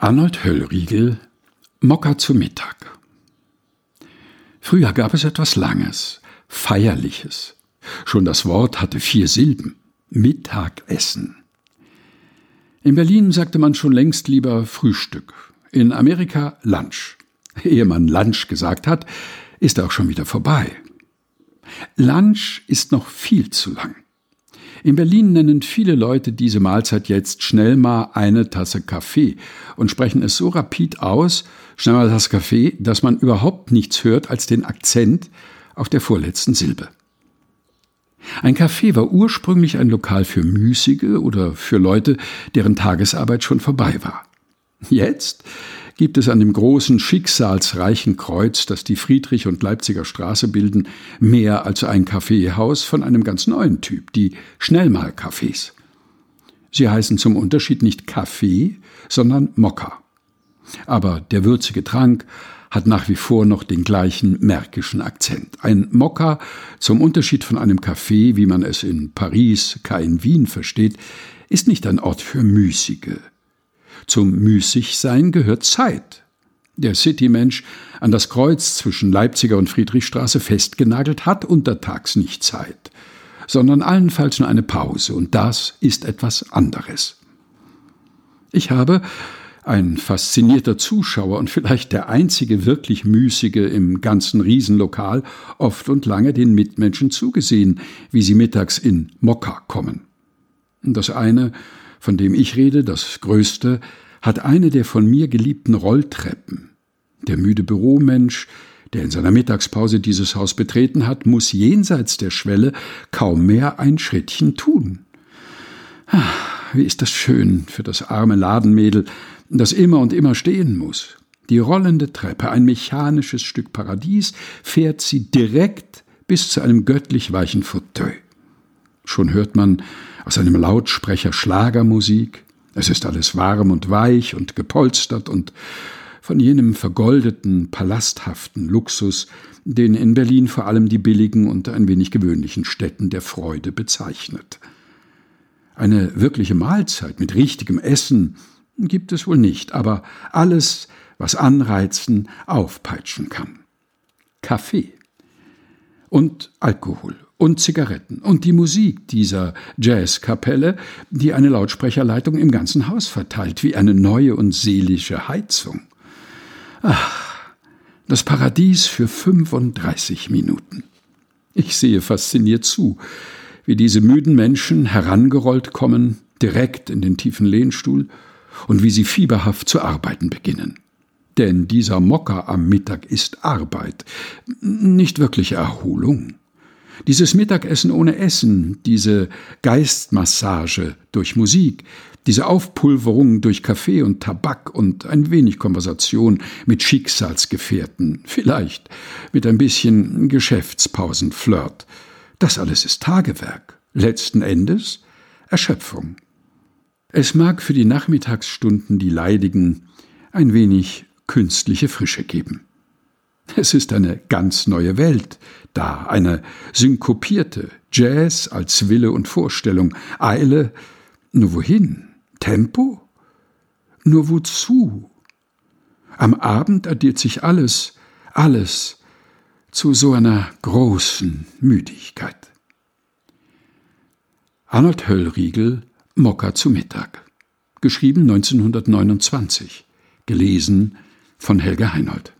Arnold Höllriegel Mokka zu Mittag. Früher gab es etwas Langes, Feierliches. Schon das Wort hatte vier Silben. Mittagessen. In Berlin sagte man schon längst lieber Frühstück. In Amerika Lunch. Ehe man Lunch gesagt hat, ist auch schon wieder vorbei. Lunch ist noch viel zu lang. In Berlin nennen viele Leute diese Mahlzeit jetzt schnell mal eine Tasse Kaffee und sprechen es so rapid aus, schnell mal das Kaffee, dass man überhaupt nichts hört als den Akzent auf der vorletzten Silbe. Ein Café war ursprünglich ein Lokal für Müßige oder für Leute, deren Tagesarbeit schon vorbei war. Jetzt gibt es an dem großen schicksalsreichen Kreuz, das die Friedrich- und Leipziger Straße bilden, mehr als ein Kaffeehaus von einem ganz neuen Typ, die Schnellmal-Cafés. Sie heißen zum Unterschied nicht Kaffee, sondern Mokka. Aber der würzige Trank hat nach wie vor noch den gleichen märkischen Akzent. Ein Mokka, zum Unterschied von einem Café, wie man es in Paris, kein Wien versteht, ist nicht ein Ort für Müßige. Zum Müßigsein gehört Zeit. Der Citymensch an das Kreuz zwischen Leipziger und Friedrichstraße festgenagelt hat untertags nicht Zeit, sondern allenfalls nur eine Pause, und das ist etwas anderes. Ich habe, ein faszinierter Zuschauer und vielleicht der einzige wirklich Müßige im ganzen Riesenlokal, oft und lange den Mitmenschen zugesehen, wie sie mittags in Mokka kommen. Das eine von dem ich rede, das größte, hat eine der von mir geliebten Rolltreppen. Der müde Büromensch, der in seiner Mittagspause dieses Haus betreten hat, muss jenseits der Schwelle kaum mehr ein Schrittchen tun. Ah, wie ist das schön für das arme Ladenmädel, das immer und immer stehen muss. Die rollende Treppe, ein mechanisches Stück Paradies, fährt sie direkt bis zu einem göttlich weichen Fauteuil. Schon hört man aus einem Lautsprecher Schlagermusik. Es ist alles warm und weich und gepolstert und von jenem vergoldeten, palasthaften Luxus, den in Berlin vor allem die billigen und ein wenig gewöhnlichen Städten der Freude bezeichnet. Eine wirkliche Mahlzeit mit richtigem Essen gibt es wohl nicht, aber alles, was anreizen, aufpeitschen kann. Kaffee und Alkohol und Zigaretten und die Musik dieser Jazzkapelle, die eine Lautsprecherleitung im ganzen Haus verteilt, wie eine neue und seelische Heizung. Ach, das Paradies für 35 Minuten. Ich sehe fasziniert zu, wie diese müden Menschen herangerollt kommen, direkt in den tiefen Lehnstuhl, und wie sie fieberhaft zu arbeiten beginnen. Denn dieser Mocker am Mittag ist Arbeit, nicht wirkliche Erholung. Dieses Mittagessen ohne Essen, diese Geistmassage durch Musik, diese Aufpulverung durch Kaffee und Tabak und ein wenig Konversation mit Schicksalsgefährten, vielleicht mit ein bisschen Geschäftspausenflirt, das alles ist Tagewerk, letzten Endes Erschöpfung. Es mag für die Nachmittagsstunden die Leidigen ein wenig künstliche Frische geben. Es ist eine ganz neue Welt da, eine synkopierte, Jazz als Wille und Vorstellung, Eile, nur wohin? Tempo? Nur wozu? Am Abend addiert sich alles, alles zu so einer großen Müdigkeit. Arnold Höllriegel, Mokka zu Mittag. Geschrieben 1929. Gelesen von Helga Heinold.